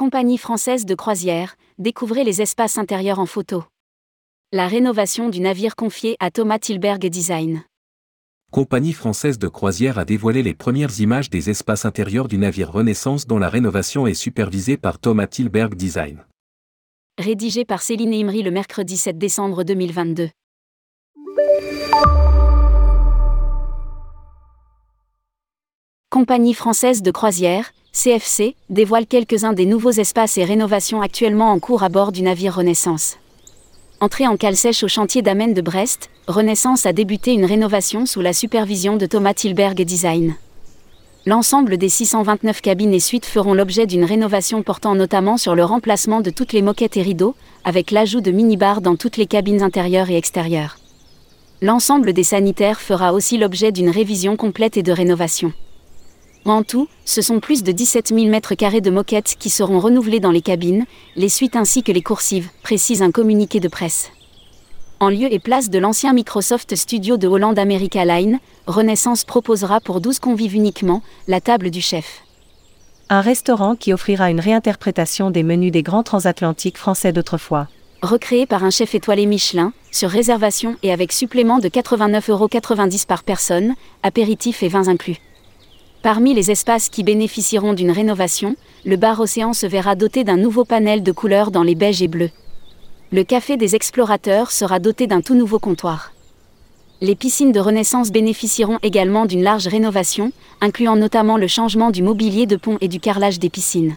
Compagnie française de croisière, découvrez les espaces intérieurs en photo. La rénovation du navire confié à Thomas Tilberg Design. Compagnie française de croisière a dévoilé les premières images des espaces intérieurs du navire Renaissance dont la rénovation est supervisée par Thomas Tilberg Design. Rédigé par Céline Imri le mercredi 7 décembre 2022. Compagnie française de croisière, CFC, dévoile quelques-uns des nouveaux espaces et rénovations actuellement en cours à bord du navire Renaissance. Entrée en cale sèche au chantier d'Amen de Brest, Renaissance a débuté une rénovation sous la supervision de Thomas Tilberg Design. L'ensemble des 629 cabines et suites feront l'objet d'une rénovation portant notamment sur le remplacement de toutes les moquettes et rideaux, avec l'ajout de mini-bars dans toutes les cabines intérieures et extérieures. L'ensemble des sanitaires fera aussi l'objet d'une révision complète et de rénovation. En tout, ce sont plus de 17 000 m2 de moquettes qui seront renouvelées dans les cabines, les suites ainsi que les coursives, précise un communiqué de presse. En lieu et place de l'ancien Microsoft Studio de Holland America Line, Renaissance proposera pour 12 convives uniquement la table du chef. Un restaurant qui offrira une réinterprétation des menus des grands transatlantiques français d'autrefois. Recréé par un chef étoilé Michelin, sur réservation et avec supplément de 89,90€ par personne, apéritifs et vins inclus. Parmi les espaces qui bénéficieront d'une rénovation, le bar Océan se verra doté d'un nouveau panel de couleurs dans les beiges et bleus. Le café des explorateurs sera doté d'un tout nouveau comptoir. Les piscines de Renaissance bénéficieront également d'une large rénovation, incluant notamment le changement du mobilier de pont et du carrelage des piscines.